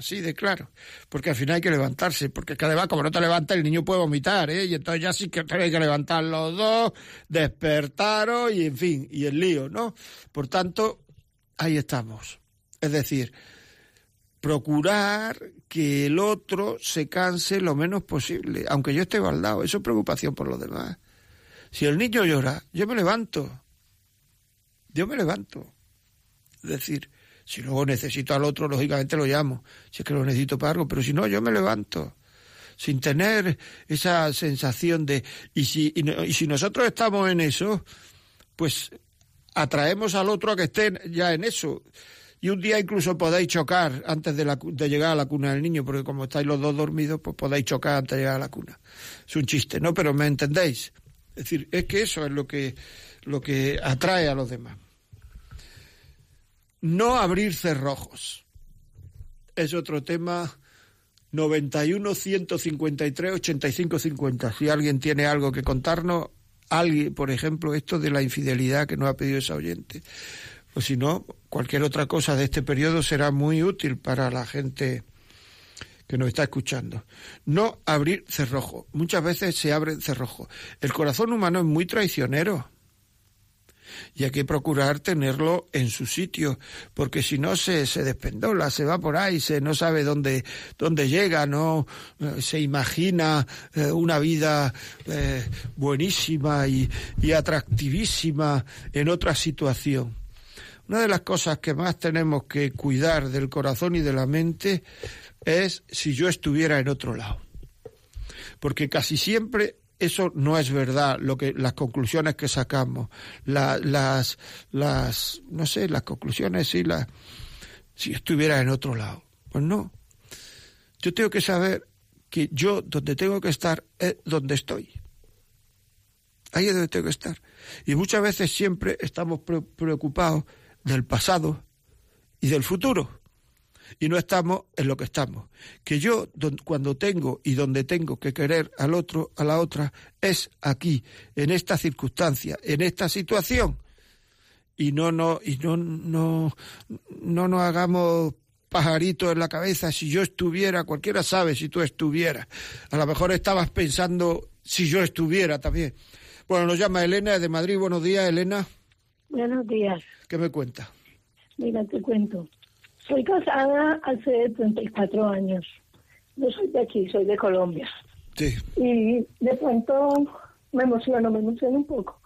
Así de claro. Porque al final hay que levantarse. Porque cada vez, como no te levantas, el niño puede vomitar, ¿eh? Y entonces ya sí que tenéis que levantar los dos, despertaros y, en fin, y el lío, ¿no? Por tanto, ahí estamos. Es decir, procurar que el otro se canse lo menos posible, aunque yo esté baldado. Eso es preocupación por los demás. Si el niño llora, yo me levanto. Yo me levanto. Es decir, si luego necesito al otro, lógicamente lo llamo, si es que lo necesito para algo, pero si no, yo me levanto, sin tener esa sensación de... Y si, y, y si nosotros estamos en eso, pues atraemos al otro a que esté ya en eso. Y un día incluso podéis chocar antes de, la de llegar a la cuna del niño, porque como estáis los dos dormidos, pues podéis chocar antes de llegar a la cuna. Es un chiste, ¿no? Pero me entendéis. Es decir, es que eso es lo que, lo que atrae a los demás. No abrir cerrojos. Es otro tema 91 153 85 50. Si alguien tiene algo que contarnos, alguien, por ejemplo, esto de la infidelidad que nos ha pedido esa oyente. O si no, cualquier otra cosa de este periodo será muy útil para la gente que nos está escuchando. No abrir cerrojo. Muchas veces se abren cerrojos. El corazón humano es muy traicionero y hay que procurar tenerlo en su sitio, porque si no se, se despendola, se va por ahí, se no sabe dónde, dónde llega, no Eh, se imagina eh, una vida eh, buenísima y, y atractivísima en otra situación. Una de las cosas que más tenemos que cuidar del corazón y de la mente es si yo estuviera en otro lado. Porque casi siempre eso no es verdad, lo que las conclusiones que sacamos, la- las, las, no sé, las conclusiones, sí, las, si estuviera en otro lado. Pues no. Yo tengo que saber que yo donde tengo que estar es donde estoy. Ahí es donde tengo que estar. Y muchas veces siempre estamos pre- preocupados del pasado y del futuro. Y no estamos en lo que estamos. Que yo, cuando tengo y donde tengo que querer al otro, a la otra, es aquí, en esta circunstancia, en esta situación. y no no y no no no nos hagamos pajaritos en la cabeza si yo estuviera cualquiera sabe si tú estuvieras a lo mejor estabas pensando si yo estuviera también bueno nos llama Elena de Madrid buenos días Elena Buenos días. qué me cuenta Mira, te cuento. Soy casada hace 34 años. No soy de aquí, soy de Colombia. sí Y de pronto me emociono, me emociono un poco.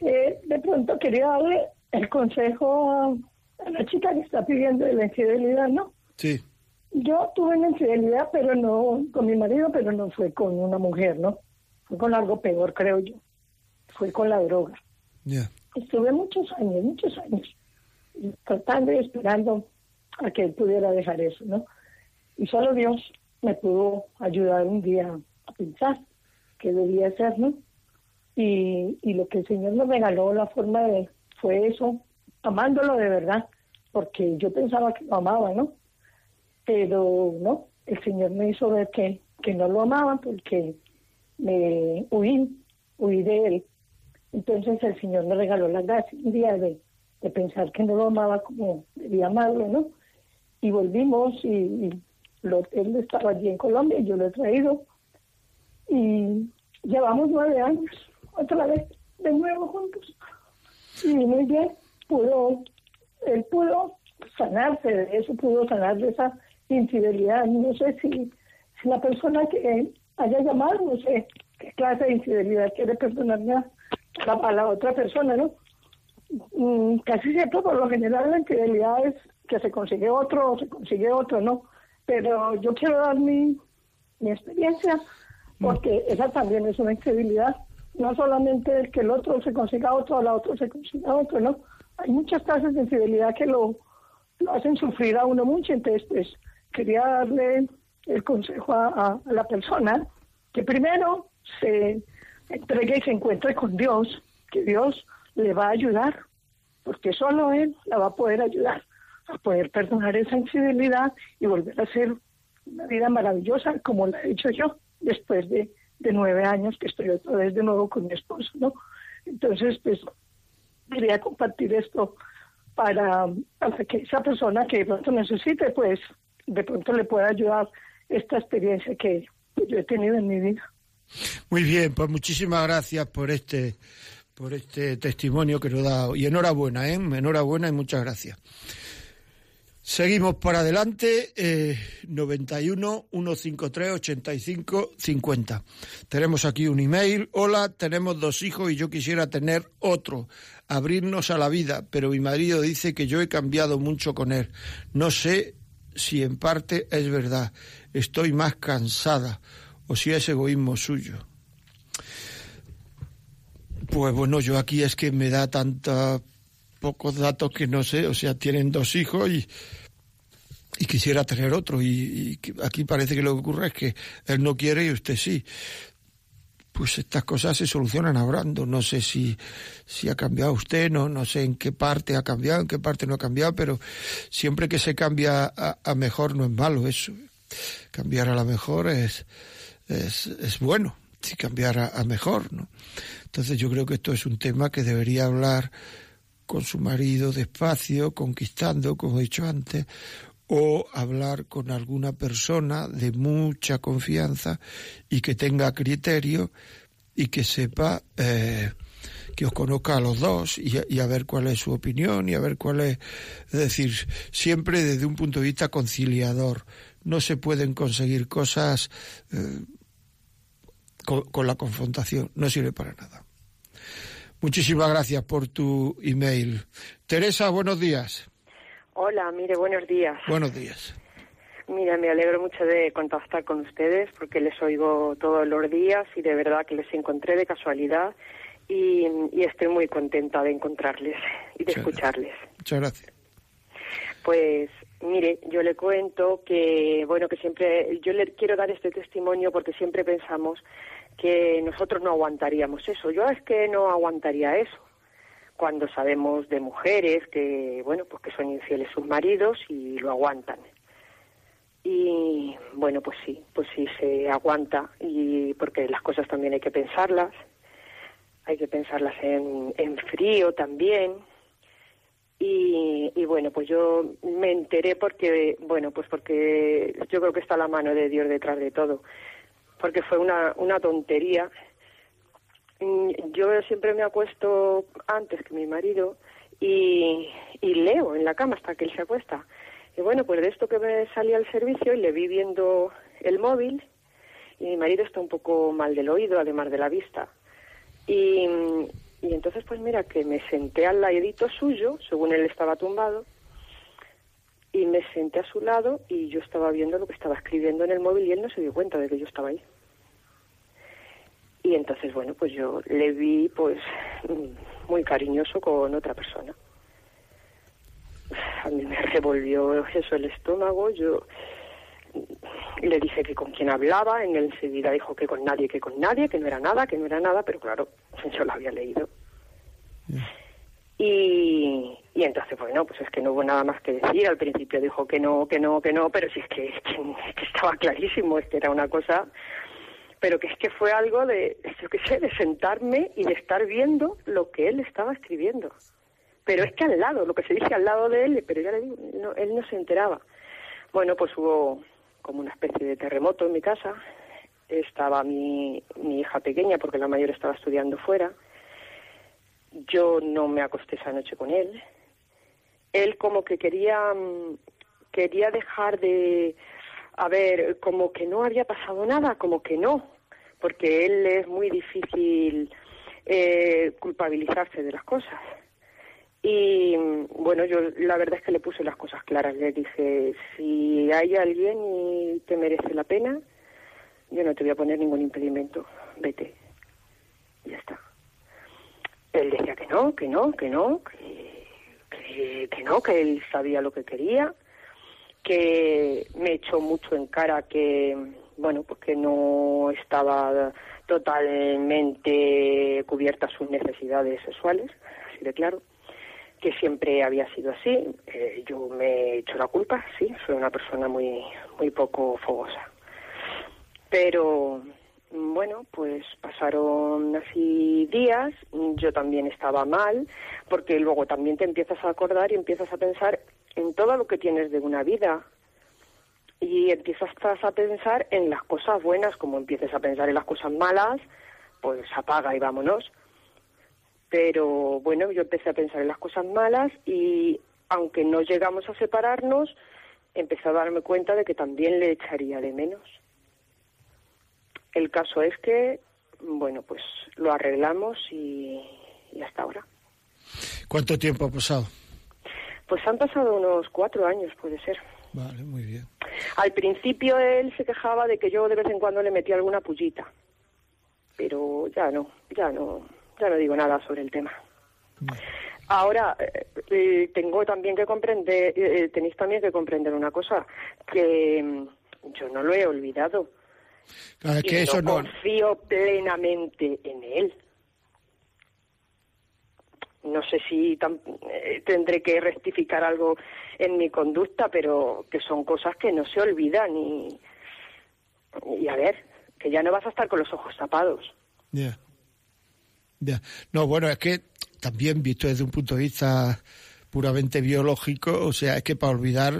Eh, de pronto quería darle el consejo a, la chica que está pidiendo de la infidelidad, ¿no? sí Yo tuve una infidelidad, pero no con mi marido, pero no fue con una mujer, ¿no? Fue con algo peor, creo yo. Fue con la droga. ya Estuve muchos años, muchos años, tratando y esperando a que él pudiera dejar eso, ¿no? Y solo Dios me pudo ayudar un día a pensar qué debía hacer, ¿no? Y, lo que el Señor me regaló, la forma de, fue eso, amándolo de verdad, porque yo pensaba que lo amaba, ¿no? Pero no, el Señor me hizo ver que, que no lo amaba porque me huí, huí de él. Entonces el Señor me regaló la gracia un día de, de pensar que no lo amaba como debía amarlo, ¿no? Y volvimos y, y lo, él estaba allí en Colombia y yo lo he traído. Y llevamos nueve años, otra vez, de nuevo juntos. Y muy bien, pudo, él pudo sanarse de eso, pudo sanar de esa infidelidad. No sé si, si la persona que haya llamado, no sé qué clase de infidelidad quiere perdonarme a la otra persona, ¿no? Mm, casi siempre por lo general la infidelidad es que se consigue otro o se consigue otro, ¿no? Pero yo quiero dar mi, mi experiencia porque esa también es una infidelidad. No solamente el que el otro se consiga otro o la otro se consiga otro, ¿no? Hay muchas clases de infidelidad que lo, lo hacen sufrir a uno mucho. Entonces, pues, quería darle el consejo a, a- a la persona que primero se entregue y se encuentre con Dios, que Dios le va a ayudar, porque solo Él la va a poder ayudar a poder perdonar esa infidelidad y volver a hacer una vida maravillosa como la he hecho yo después de, de nueve años que estoy otra vez de nuevo con mi esposo, ¿no? Entonces, pues, quería compartir esto para, para que esa persona que de pronto necesite, pues, de pronto le pueda ayudar esta experiencia que, yo he tenido en mi vida. Muy bien, pues muchísimas gracias por este por este testimonio que nos da y enhorabuena, ¿eh? Enhorabuena y muchas gracias. Seguimos para adelante, eh, 91 153 85 50. Tenemos aquí un email. Hola, tenemos dos hijos y yo quisiera tener otro. Abrirnos a la vida, pero mi marido dice que yo he cambiado mucho con él. No sé si en parte es verdad. Estoy más cansada o si es egoísmo suyo. Pues bueno, yo aquí es que me da tanta pocos datos que no sé, o sea, tienen dos hijos y, y quisiera tener otro y, aquí parece que lo que ocurre es que él no quiere y usted sí. Pues estas cosas se solucionan hablando. No sé si, si ha cambiado usted, no, no sé en qué parte ha cambiado, en qué parte no ha cambiado, pero siempre que se cambia a, a mejor no es malo eso. Cambiar a la mejor es, es, es bueno, si cambiar a, a mejor, ¿no? Entonces yo creo que esto es un tema que debería hablar con su marido despacio, conquistando, como he dicho antes, o hablar con alguna persona de mucha confianza y que tenga criterio y que sepa eh, que os conozca a los dos y, a- ver cuál es su opinión y a ver cuál es, es decir, siempre desde un punto de vista conciliador. No se pueden conseguir cosas eh, con, con la confrontación, no sirve para nada. Muchísimas gracias por tu email. Teresa, buenos días. Hola, mire, buenos días. Buenos días. Mira, me alegro mucho de contactar con ustedes porque les oigo todos los días y de verdad que les encontré de casualidad y, y estoy muy contenta de encontrarles y de Muchas escucharles. Muchas gracias. Pues mire, yo le cuento que, bueno, que siempre, yo le quiero dar este testimonio porque siempre pensamos que nosotros no aguantaríamos eso. Yo es que no aguantaría eso. Cuando sabemos de mujeres que, bueno, pues que son infieles sus maridos y lo aguantan. Y bueno, pues sí, pues sí se aguanta y porque las cosas también hay que pensarlas, hay que pensarlas en, frío también Y, y bueno, pues yo me enteré porque, bueno, pues porque yo creo que está la mano de Dios detrás de todo. Porque fue una, una tontería. Mm, Yo siempre me acuesto antes que mi marido y, y leo en la cama hasta que él se acuesta. Y bueno, pues de esto que me salí al servicio y le vi viendo el móvil y mi marido está un poco mal del oído, además de la vista. Y, y entonces, pues mira, que me senté al ladito suyo, según él estaba tumbado, y me senté a su lado y yo estaba viendo lo que estaba escribiendo en el móvil y él no se dio cuenta de que yo estaba ahí. Y entonces, bueno, pues yo le vi, pues, mm, muy cariñoso con otra persona. A mí me revolvió eso el estómago, yo le dije que con quién hablaba, en él enseguida dijo que con nadie, que con nadie, que no era nada, que no era nada, pero claro, yo lo había leído. Y, y entonces, bueno, pues es que no hubo nada más que decir. Al principio dijo que no, que no, que no, pero sí es que, es que, es que estaba clarísimo, es que era una cosa, pero que es que fue algo de, yo qué sé, de sentarme y de estar viendo lo que él estaba escribiendo. Pero es que al lado, lo que se dice al lado de él, pero ya le digo, no, él no se enteraba. Bueno, pues hubo como una especie de terremoto en mi casa. Estaba mi, mi hija pequeña, porque la mayor estaba estudiando fuera. Yo no me acosté esa noche con él. Él como que quería, mm, quería dejar de, a ver, como que no había pasado nada, como que no, porque él es muy difícil eh, culpabilizarse de las cosas. Y mm, bueno, yo la verdad es que le puse las cosas claras. Le dije, si hay alguien y te merece la pena, yo no te voy a poner ningún impedimento. Vete. Ya está. Él decía que no, que no, que no, que, que, que no, que él sabía lo que quería, que me echó mucho en cara que, bueno, pues que no estaba totalmente cubiertas sus necesidades sexuales, así de claro que siempre había sido así. Eh, yo me he hecho la culpa, sí, soy una persona muy, muy poco fogosa. Pero bueno, pues pasaron así días, yo también estaba mal, porque luego también te empiezas a acordar y empiezas a pensar en todo lo que tienes de una vida. Y empiezas a pensar en las cosas buenas, como empieces a pensar en las cosas malas, pues apaga y vámonos pero bueno, yo empecé a pensar en las cosas malas y aunque no llegamos a separarnos, empecé a darme cuenta de que también le echaría de menos. El caso es que, bueno, pues lo arreglamos y, y hasta ahora. ¿Cuánto tiempo ha pasado? Pues han pasado unos cuatro años, puede ser. Vale, muy bien. Al principio él se quejaba de que yo de vez en cuando le metía alguna pullita, pero ya no, ya no, ya no digo nada sobre el tema. Ahora, eh, eh, tengo también que comprender, eh, tenéis también que comprender una cosa, que mm, yo no lo he olvidado. Claro, es y que no eso no... confío plenamente en él. No sé si tam- eh, tendré que rectificar algo en mi conducta, pero que son cosas que no se olvidan y, y a ver, que ya no vas a estar con los ojos tapados. Ya. Ya. No, bueno, es que también visto desde un punto de vista puramente biológico, o sea, es que para olvidar,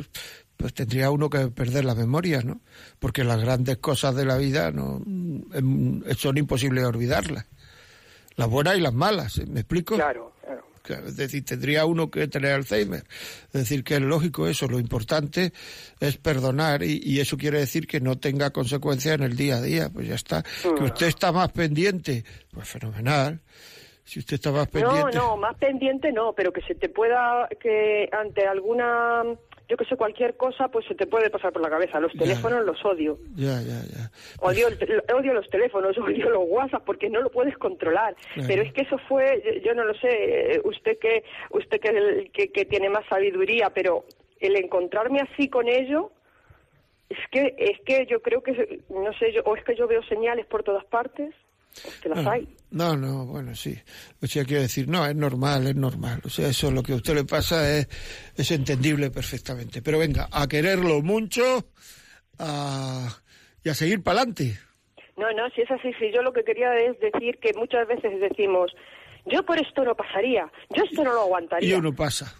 pues tendría uno que perder la memoria, ¿no? Porque las grandes cosas de la vida no em, son imposibles de olvidarlas. Las buenas y las malas, ¿me explico? Claro, claro. Es decir, tendría uno que tener Alzheimer. Es decir, que es lógico eso. Lo importante es perdonar y, y eso quiere decir que no tenga consecuencias en el día a día. Pues ya está. Que usted está más pendiente, pues fenomenal. Si usted está más No, pendiente. no, más pendiente no, pero que se te pueda, que ante alguna, yo que sé, cualquier cosa, pues se te puede pasar por la cabeza. Los Ya. teléfonos los odio. Ya, ya, ya. Odio, el tel- odio los teléfonos, odio los WhatsApp porque no lo puedes controlar. Pero es que eso fue, yo, no lo sé, eh, usted que usted que, el- que, que tiene más sabiduría, pero el encontrarme así con ello, es que es que yo creo que, no sé, yo, o es que yo veo señales por todas partes, que las No, hay. no, no, bueno, sí. O sea, quiero decir, no, es normal, es normal. O sea, eso lo que a usted le pasa es, es entendible perfectamente. Pero venga, a quererlo mucho a, y a seguir para adelante. No, no, si es así, si yo lo que quería es decir que muchas veces decimos, yo por esto no pasaría, yo esto no lo Y aguantaría. uno pasa.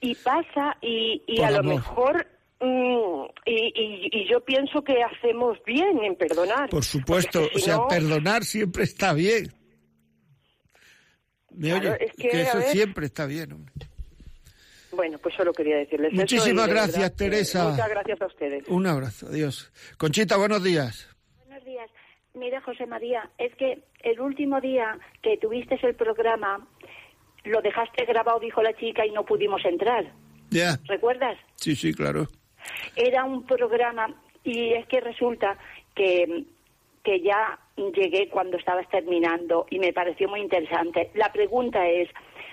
y pasa y, y a lo mejor mm, y, y- y yo pienso que hacemos bien en perdonar. Por supuesto, Porque o si sea, no- perdonar siempre está bien. ¿Me Claro, oye? es que, a eso ver. siemos está bien. hombre. Bueno, pues solo quería decirles eso Muchísimas y de gracias, verdad que Teresa. Muchas gracias a ustedes. Un abrazo, adiós. Conchita, buenos días. Buenos días. Mira, José María, es que el último día que tuviste el programa, lo dejaste grabado, dijo la chica, y no pudimos entrar. Ya, ¿Recuerdas? sí, sí, claro. Era un programa y es que resulta que, que ya llegué cuando estabas terminando y me pareció muy interesante. La pregunta es,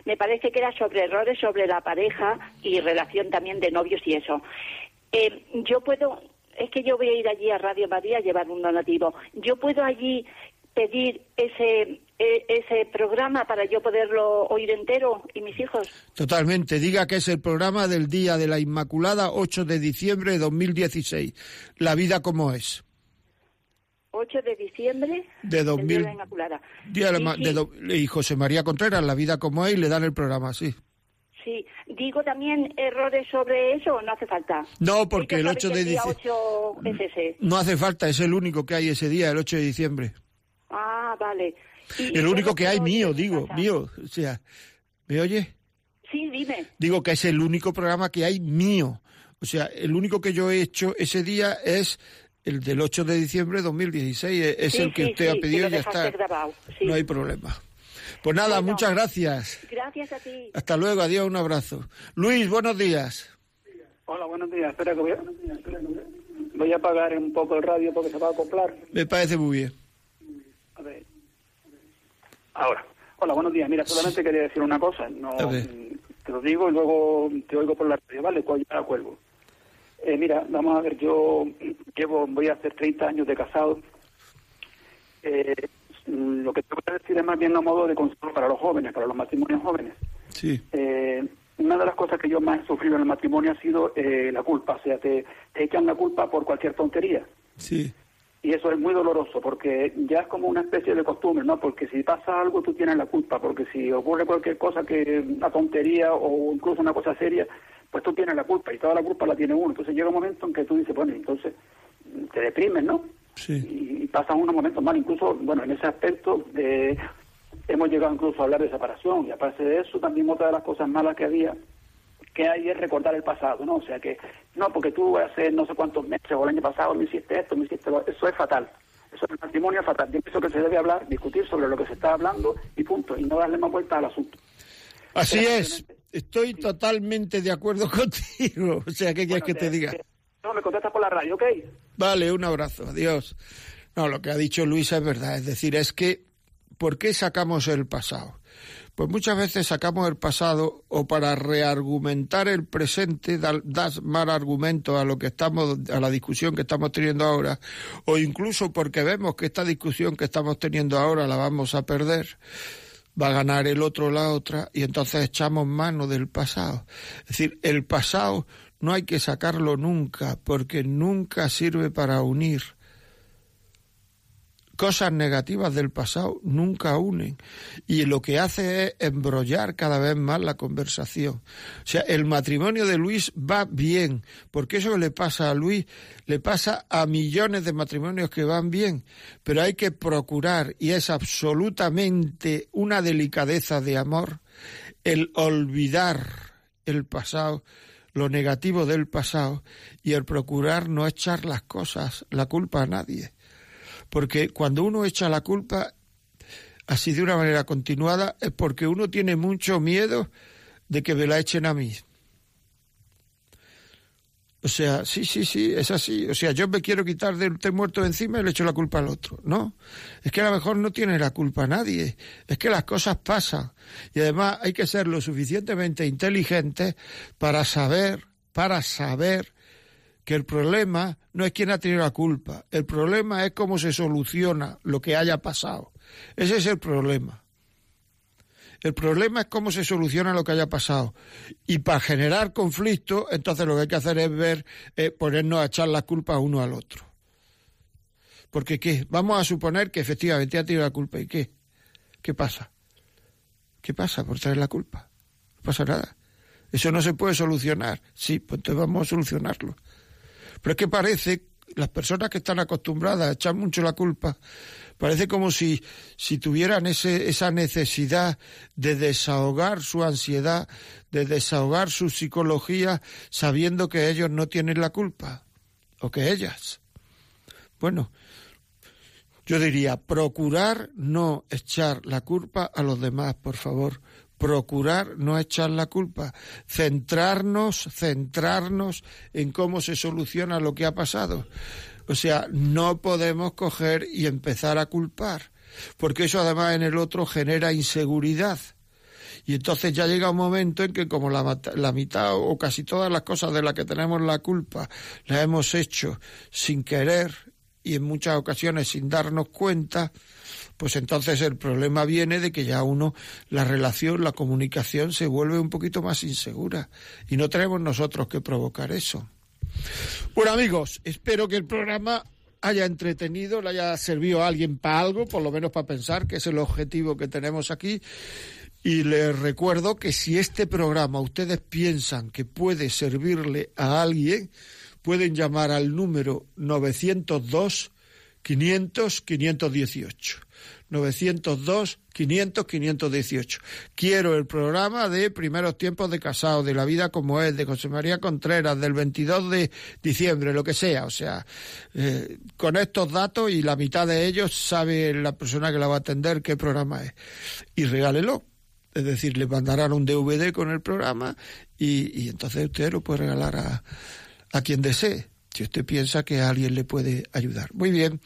me parece que era sobre errores sobre la pareja y relación también de novios y eso. Eh, yo puedo, es que yo voy a ir allí a Radio María a llevar un donativo. Yo puedo allí pedir ese ese programa para yo poderlo oír entero y mis hijos. Totalmente. Diga que es el programa del Día de la Inmaculada, 8 de diciembre de 2016. La vida como es. 8 de diciembre De el Día 2000. la Inmaculada. Día de sí, de do- y José María Contreras, La vida como es, y le dan el programa, sí. Sí, digo también errores sobre eso, o no hace falta. No, porque el que 8 sabe de diciembre... 8 es ese. No hace falta, es el único que hay ese día, el 8 de diciembre. Ah, vale. El único que hay mío, digo, mío. O sea, ¿me oye? Sí, dime. Digo que es el único programa que hay mío. O sea, el único que yo he hecho ese día es el del 8 de diciembre de 2016. e- Es Sí, el que sí, usted sí, ha pedido y ya está. grabado, sí. No hay problema. Pues nada, Bueno. muchas gracias. Gracias a ti. Hasta luego, adiós, un abrazo. Luis, buenos días. Hola, buenos días. Espera que voy a, voy a apagar un poco el radio porque se va a acoplar. Me parece muy bien. Ahora. Hola, buenos días. Mira, solamente quería decir una cosa. No, mm, te lo digo y luego te oigo por la radio, ¿vale? Pues ya cuelgo. Eh, mira, vamos a ver, yo llevo, voy a hacer 30 años de casado. Eh, mm, lo que te voy a decir es más bien a modo de consejo para los jóvenes, para los matrimonios jóvenes. Sí, Eh, una de las cosas que yo más he sufrido en el matrimonio ha sido eh, la culpa. O sea, te, te echan la culpa por cualquier tontería. sí, Y eso es muy doloroso porque ya es como una especie de costumbre, ¿no? Porque si pasa algo tú tienes la culpa, porque si ocurre cualquier cosa que una tontería o incluso una cosa seria, pues tú tienes la culpa y toda la culpa la tiene uno. Entonces llega un momento en que tú dices, bueno, entonces te deprimes, ¿no? sí. Y, y pasan unos momentos mal. Incluso, bueno, en ese aspecto de, hemos llegado incluso a hablar de separación y aparte de eso también otra de las cosas malas que había que hay es recordar el pasado, ¿no? O sea que, no, porque tú hace no sé cuántos meses o el año pasado me hiciste esto, me hiciste lo... Eso es fatal. Eso es matrimonio fatal. Yo pienso que se debe hablar, discutir sobre lo que se está hablando y punto. Y no darle más vuelta al asunto. Así es. Estoy totalmente de acuerdo contigo. O sea, ¿qué quieres Bueno, que te diga? No, me contestas por la radio, ¿ok? Vale, un abrazo, adiós. No, lo que ha dicho Luisa es verdad, es decir, es que ¿por qué sacamos el pasado? Pues muchas veces sacamos el pasado o para reargumentar el presente, da- das mal argumento a lo que estamos, a la discusión que estamos teniendo ahora, o incluso porque vemos que esta discusión que estamos teniendo ahora la vamos a perder, va a ganar el otro la otra, y entonces echamos mano del pasado. Es decir, el pasado no hay que sacarlo nunca, porque nunca sirve para unir. Cosas negativas del pasado nunca unen y lo que hace es embrollar cada vez más la conversación. O sea, el matrimonio de Luis va bien, porque eso le pasa a Luis le pasa a millones de matrimonios que van bien, pero hay que procurar, y es absolutamente una delicadeza de amor, el olvidar el pasado, lo negativo del pasado, y el procurar no echar las cosas, la culpa a nadie. Porque cuando uno echa la culpa así de una manera continuada es porque uno tiene mucho miedo de que me la echen a mí. O sea, sí, sí, sí, es así. O sea, yo me quiero quitar del té muerto de encima y le echo la culpa al otro. No, es que a lo mejor no tiene la culpa nadie. Es que las cosas pasan. Y además hay que ser lo suficientemente inteligente para saber, para saber que el problema no es quién ha tenido la culpa, el problema es cómo se soluciona lo que haya pasado. Ese es el problema. El problema es cómo se soluciona lo que haya pasado. Y para generar conflicto, entonces lo que hay que hacer es ver, eh, ponernos a echar la culpa uno al otro. Porque ¿qué? Vamos a suponer que efectivamente ha tenido la culpa. ¿Y qué? ¿Qué pasa? ¿Qué pasa por tener la culpa? No pasa nada. Eso no se puede solucionar. Sí, pues entonces vamos a solucionarlo. Pero es que parece, las personas que están acostumbradas a echar mucho la culpa, parece como si, si tuvieran ese, esa necesidad de desahogar su ansiedad, de desahogar su psicología, sabiendo que ellos no tienen la culpa, o que ellas. Bueno, yo diría, procurar no echar la culpa a los demás, por favor. Procurar no echar la culpa. Centrarnos, centrarnos en cómo se soluciona lo que ha pasado. O sea, no podemos coger y empezar a culpar, porque eso además en el otro genera inseguridad. Y entonces ya llega un momento en que como la, la, mitad o casi todas las cosas de las que tenemos la culpa las hemos hecho sin querer y en muchas ocasiones sin darnos cuenta, pues entonces el problema viene de que ya uno, la relación, la comunicación se vuelve un poquito más insegura y no tenemos nosotros que provocar eso. Bueno amigos, espero que el programa haya entretenido, le haya servido a alguien para algo, por lo menos para pensar, que es el objetivo que tenemos aquí. Y les recuerdo que si este programa ustedes piensan que puede servirle a alguien, pueden llamar al número 902 500 518. 902 500 518. Quiero el programa de Primeros Tiempos de Casado, de La Vida como es, de José María Contreras, del 22 de diciembre, lo que sea. O sea, eh, con estos datos y la mitad de ellos sabe la persona que la va a atender qué programa es. Y regálelo. Es decir, le mandarán un DVD con el programa y, y entonces usted lo puede regalar a, a quien desee, si usted piensa que a alguien le puede ayudar. Muy bien,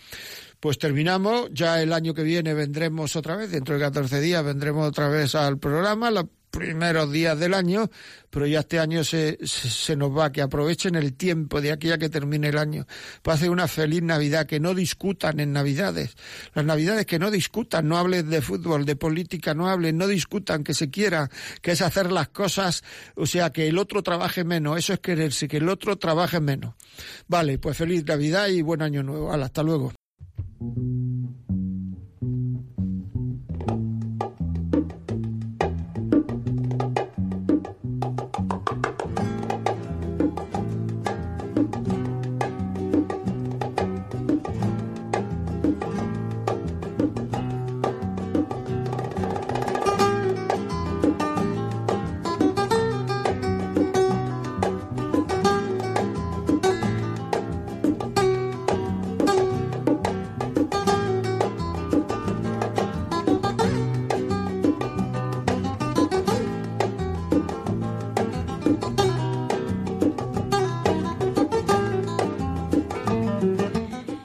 pues terminamos. Ya el año que viene vendremos otra vez, dentro de 14 días vendremos otra vez al programa, primeros días del año, pero ya este año se, se, nos va, que aprovechen el tiempo de aquí a que termine el año. Pasen una feliz Navidad, que no discutan en Navidades. Las Navidades que no discutan, no hablen de fútbol, de política, no hablen, no discutan, que se quiera, que es hacer las cosas, o sea, que el otro trabaje menos, eso es quererse, que el otro trabaje menos. Vale, pues feliz Navidad y buen año nuevo. hasta luego.